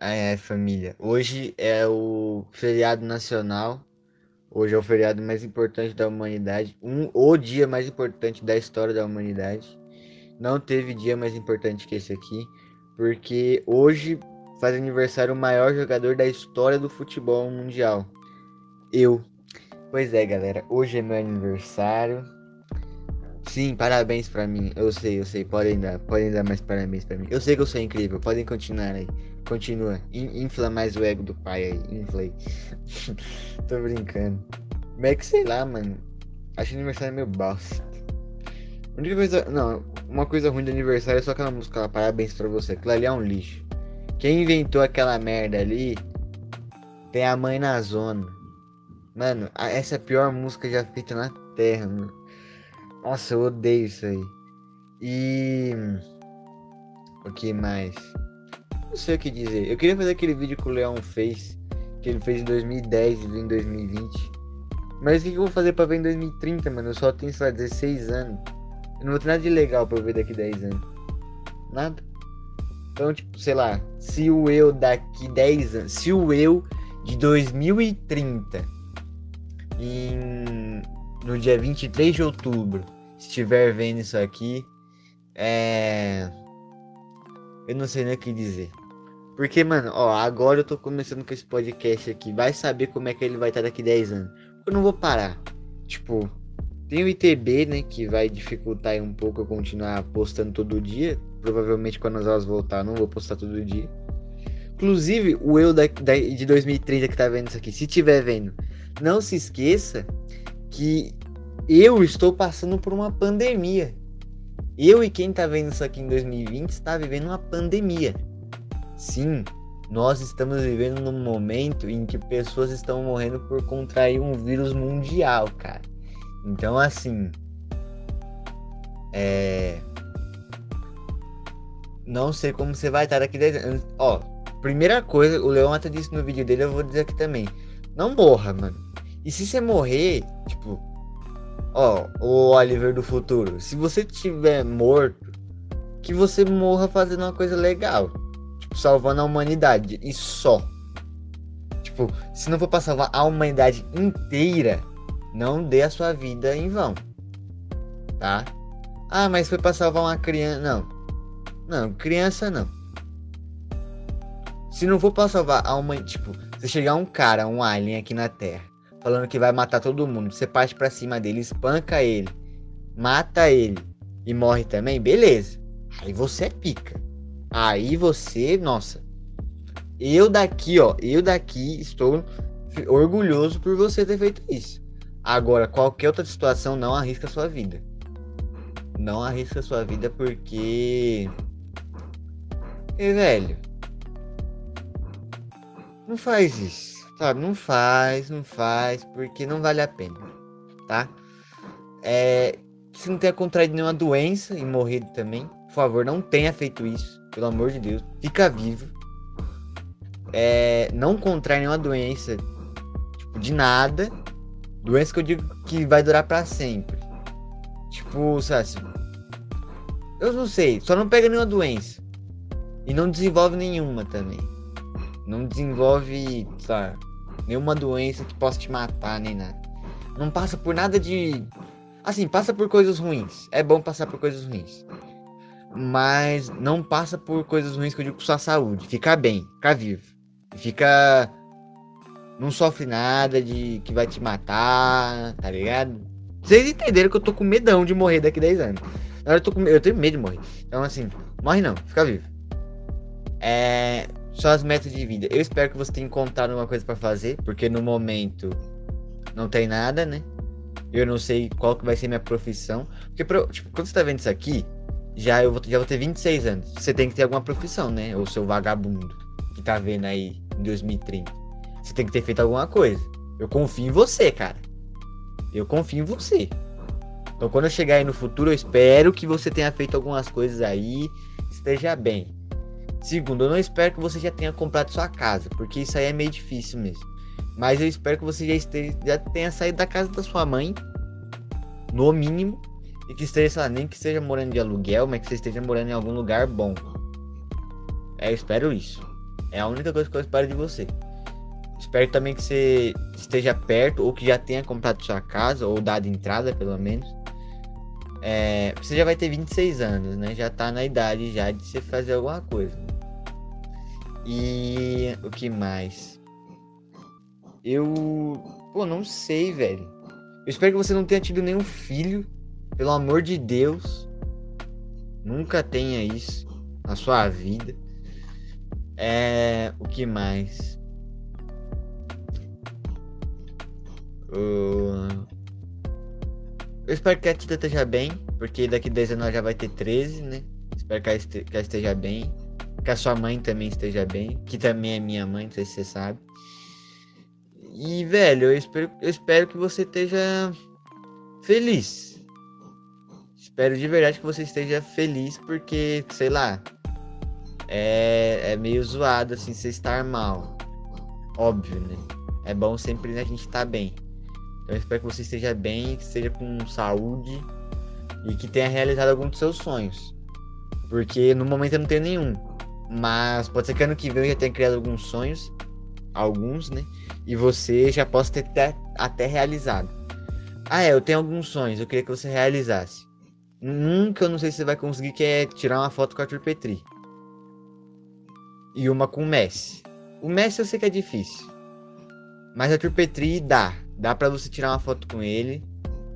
Ah, é, família. Hoje é o feriado nacional. Hoje é o feriado mais importante da humanidade. Um, o dia mais importante da história da humanidade. Não teve dia mais importante que esse aqui. Porque hoje faz aniversário o maior jogador da história do futebol mundial. Eu. Pois é, galera. Hoje é meu aniversário. Sim, parabéns pra mim. Eu sei, eu sei. Podem dar, podem dar mais parabéns pra mim. Eu sei que eu sou incrível. Podem continuar aí. Continua. In infla mais o ego do pai aí. Inflei. Tô brincando. Como é que sei lá, mano. Acho que aniversário é meu bosta. A única coisa. Não, uma coisa ruim do aniversário é só aquela música lá, parabéns pra você. Aquilo ali é um lixo. Quem inventou aquela merda ali tem a mãe na zona. Mano, essa é a pior música já feita na terra, mano. Nossa, eu odeio isso aí. E. O que mais? Não sei o que dizer. Eu queria fazer aquele vídeo que o Leão fez. Que ele fez em 2010 e em 2020. Mas o que eu vou fazer pra ver em 2030, mano? Eu só tenho, sei lá, 16 anos. Eu não vou ter nada de legal pra ver daqui 10 anos. Nada. Então, tipo, sei lá. Se o eu daqui 10 anos. Se o eu de 2030. Em no dia 23 de outubro, estiver vendo isso aqui, é. Eu não sei nem o que dizer. Porque, mano, ó, agora eu tô começando com esse podcast aqui. Vai saber como é que ele vai estar daqui 10 anos. Eu não vou parar. Tipo, tem o ITB, né? Que vai dificultar um pouco eu continuar postando todo dia. Provavelmente quando as aulas voltar, não vou postar todo dia. Inclusive, o eu da, da, de 2030 que tá vendo isso aqui, se tiver vendo, não se esqueça que eu estou passando por uma pandemia. Eu e quem está vendo isso aqui em 2020 está vivendo uma pandemia. Sim, nós estamos vivendo num momento em que pessoas estão morrendo por contrair um vírus mundial, cara. Então, assim. É. Não sei como você vai estar daqui 10 anos. Ó, primeira coisa, o Leão até disse no vídeo dele, eu vou dizer aqui também. Não morra, mano. E se você morrer, tipo, ó, o Oliver do futuro, se você tiver morto, que você morra fazendo uma coisa legal, tipo, salvando a humanidade e só. Tipo, se não for pra salvar a humanidade inteira, não dê a sua vida em vão. Tá? Ah, mas foi pra salvar uma criança. Não. Não, criança não. Se não for pra salvar a humanidade. Tipo, se chegar um cara, um alien aqui na Terra falando que vai matar todo mundo. Você parte para cima dele, espanca ele, mata ele e morre também, beleza. Aí você é pica. Aí você, nossa. Eu daqui, ó, eu daqui estou orgulhoso por você ter feito isso. Agora, qualquer outra situação não arrisca a sua vida. Não arrisca a sua vida porque. E velho. Não faz isso. Sabe, não faz, não faz, porque não vale a pena, tá? É, se não tenha contraído nenhuma doença e morrido também, por favor, não tenha feito isso, pelo amor de Deus. Fica vivo. É, não contrai nenhuma doença, tipo, de nada. Doença que eu digo que vai durar para sempre. Tipo, sabe? Eu não sei, só não pega nenhuma doença. E não desenvolve nenhuma também. Não desenvolve, sabe? Nenhuma doença que possa te matar, nem nada. Não passa por nada de. Assim, passa por coisas ruins. É bom passar por coisas ruins. Mas não passa por coisas ruins que eu digo com sua saúde. Fica bem, fica vivo. Fica. Não sofre nada de que vai te matar, tá ligado? Vocês entenderam que eu tô com medão de morrer daqui 10 anos. Eu, tô com... eu tenho medo de morrer. Então, assim, morre não, fica vivo. É só as metas de vida. Eu espero que você tenha encontrado uma coisa para fazer, porque no momento não tem nada, né? Eu não sei qual que vai ser minha profissão. Porque, tipo, quando você tá vendo isso aqui, já eu vou, já vou ter 26 anos. Você tem que ter alguma profissão, né? Ou seu vagabundo que tá vendo aí em 2030. Você tem que ter feito alguma coisa. Eu confio em você, cara. Eu confio em você. Então, quando eu chegar aí no futuro, eu espero que você tenha feito algumas coisas aí, esteja bem. Segundo, eu não espero que você já tenha comprado sua casa, porque isso aí é meio difícil mesmo. Mas eu espero que você já, esteja, já tenha saído da casa da sua mãe, no mínimo, e que esteja, sei lá, nem que esteja morando de aluguel, mas que você esteja morando em algum lugar bom. É, eu espero isso. É a única coisa que eu espero de você. Espero também que você esteja perto ou que já tenha comprado sua casa ou dado entrada, pelo menos. É, você já vai ter 26 anos, né? Já tá na idade já de você fazer alguma coisa. E o que mais? Eu, pô, não sei, velho. Eu espero que você não tenha tido nenhum filho, pelo amor de Deus. Nunca tenha isso na sua vida. É, o que mais? Uh... Eu espero que a Tita esteja bem, porque daqui 10 anos ela já vai ter 13, né? Espero que ela, esteja bem. Que a sua mãe também esteja bem. Que também é minha mãe, se você sabe. E, velho, eu espero, eu espero que você esteja feliz. Espero de verdade que você esteja feliz, porque, sei lá, é, é meio zoado assim você estar mal. Óbvio, né? É bom sempre a gente estar bem. Eu espero que você esteja bem, que esteja com saúde e que tenha realizado algum dos seus sonhos. Porque no momento eu não tenho nenhum. Mas pode ser que ano que vem eu já tenha criado alguns sonhos. Alguns, né? E você já possa ter até, até realizado. Ah, é, eu tenho alguns sonhos, eu queria que você realizasse. Que eu não sei se você vai conseguir, que é tirar uma foto com o Arthur Petri. E uma com o Messi. O Messi eu sei que é difícil. Mas Arthur Petri dá. Dá para você tirar uma foto com ele.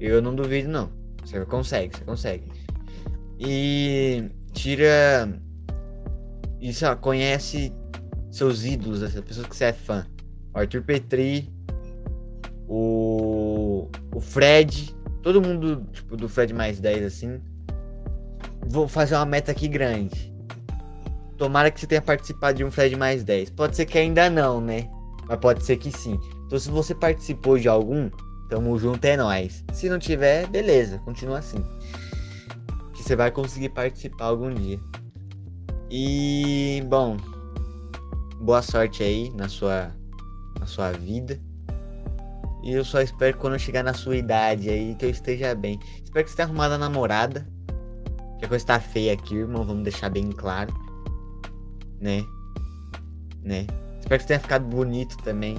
Eu não duvido, não. Você consegue, você consegue. E tira. Isso, ó, conhece seus ídolos, as pessoas que você é fã. O Arthur Petri, o. O Fred. Todo mundo, tipo, do Fred mais 10, assim. Vou fazer uma meta aqui grande. Tomara que você tenha participado de um Fred mais 10. Pode ser que ainda não, né? Mas pode ser que sim. Então se você participou de algum, tamo junto, é nóis. Se não tiver, beleza, continua assim. Que você vai conseguir participar algum dia. E bom, boa sorte aí na sua na sua vida. E eu só espero que quando eu chegar na sua idade aí que eu esteja bem. Espero que você tenha arrumado a namorada. Que a coisa tá feia aqui, irmão, vamos deixar bem claro. Né? Né? Espero que você tenha ficado bonito também.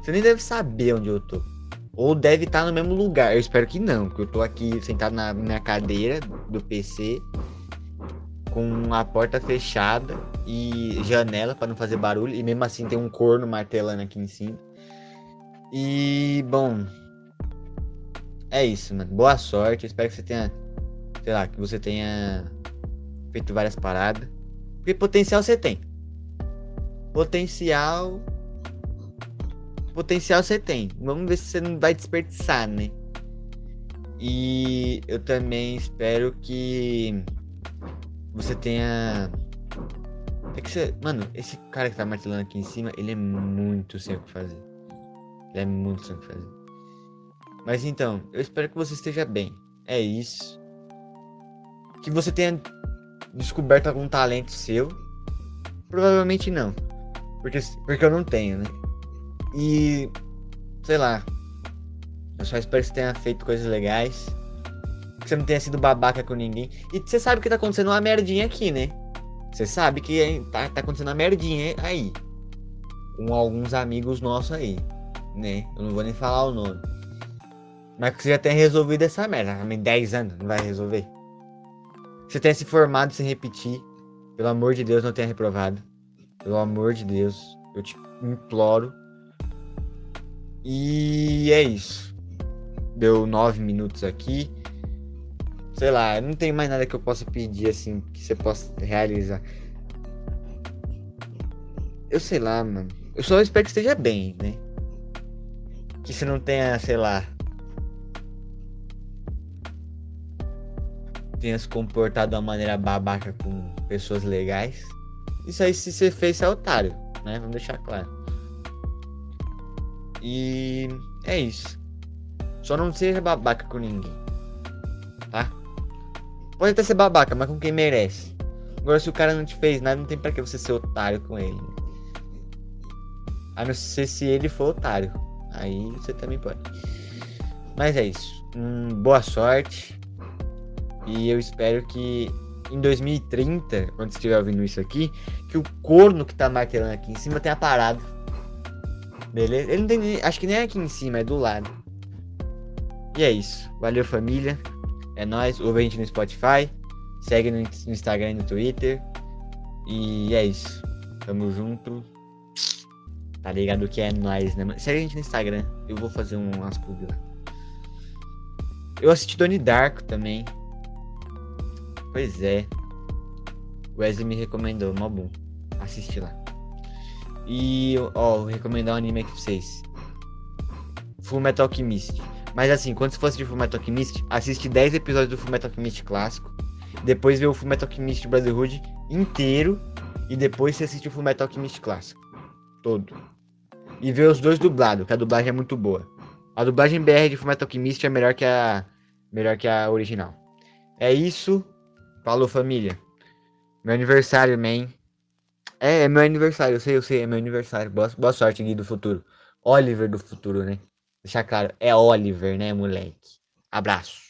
Você nem deve saber onde eu tô. Ou deve estar no mesmo lugar. Eu espero que não, porque eu tô aqui sentado na minha cadeira do PC, com a porta fechada e janela para não fazer barulho. E mesmo assim tem um corno martelando aqui em cima. E, bom. É isso, mano. Boa sorte. Espero que você tenha. Sei lá, que você tenha feito várias paradas. Porque potencial você tem. Potencial potencial você tem. Vamos ver se você não vai desperdiçar, né? E eu também espero que você tenha. É que você... Mano, esse cara que tá martelando aqui em cima, ele é muito sem o que fazer. Ele é muito sem o que fazer. Mas então, eu espero que você esteja bem. É isso. Que você tenha descoberto algum talento seu. Provavelmente não. Porque, porque eu não tenho, né? E. Sei lá. Eu só espero que você tenha feito coisas legais. Você não tenha sido babaca com ninguém. E você sabe que tá acontecendo uma merdinha aqui, né? Você sabe que tá, tá acontecendo uma merdinha aí. Com alguns amigos nossos aí. Né? Eu não vou nem falar o nome. Mas que você já tenha resolvido essa merda. Também 10 anos não vai resolver. Você tenha se formado sem repetir. Pelo amor de Deus, não tenha reprovado. Pelo amor de Deus. Eu te imploro. E é isso. Deu nove minutos aqui. Sei lá, não tem mais nada que eu possa pedir assim que você possa realizar. Eu sei lá, mano. Eu só espero que esteja bem, né? Que você não tenha, sei lá. Tenha se comportado de uma maneira babaca com pessoas legais. Isso aí, se você fez, é otário, né? Vamos deixar claro. E é isso. Só não seja babaca com ninguém. Tá? Pode até ser babaca, mas com quem merece. Agora, se o cara não te fez nada, não tem pra que você ser otário com ele. A não ser se ele for otário. Aí você também pode. Mas é isso. Hum, boa sorte. E eu espero que em 2030, quando estiver ouvindo isso aqui, que o corno que tá martelando aqui em cima tenha parado. Beleza? Ele não tem. Acho que nem é aqui em cima, é do lado. E é isso. Valeu, família. É nóis. Ouve a gente no Spotify. Segue no Instagram e no Twitter. E é isso. Tamo junto. Tá ligado que é nóis, né? Segue a gente no Instagram. Eu vou fazer umas pubs lá. Eu assisti Donnie Darko também. Pois é. Wesley me recomendou, mó bom. Assiste lá. E, ó, vou recomendar um anime aqui pra vocês. Full Metal Alchemist. Mas assim, quando você for assistir Full Metal Alchemist, assiste 10 episódios do Full Metal Alchemist clássico. Depois vê o Full Metal Alchemist Brotherhood inteiro. E depois você assiste o Full Metal Alchemist clássico. Todo. E vê os dois dublados, que a dublagem é muito boa. A dublagem BR de Full Metal Alchemist é melhor que a melhor que a original. É isso. Falou, família. Meu aniversário, man. É, é meu aniversário, eu sei, eu sei, é meu aniversário. Boa, boa sorte, Gui do futuro. Oliver do futuro, né? Deixar claro, é Oliver, né, moleque? Abraço.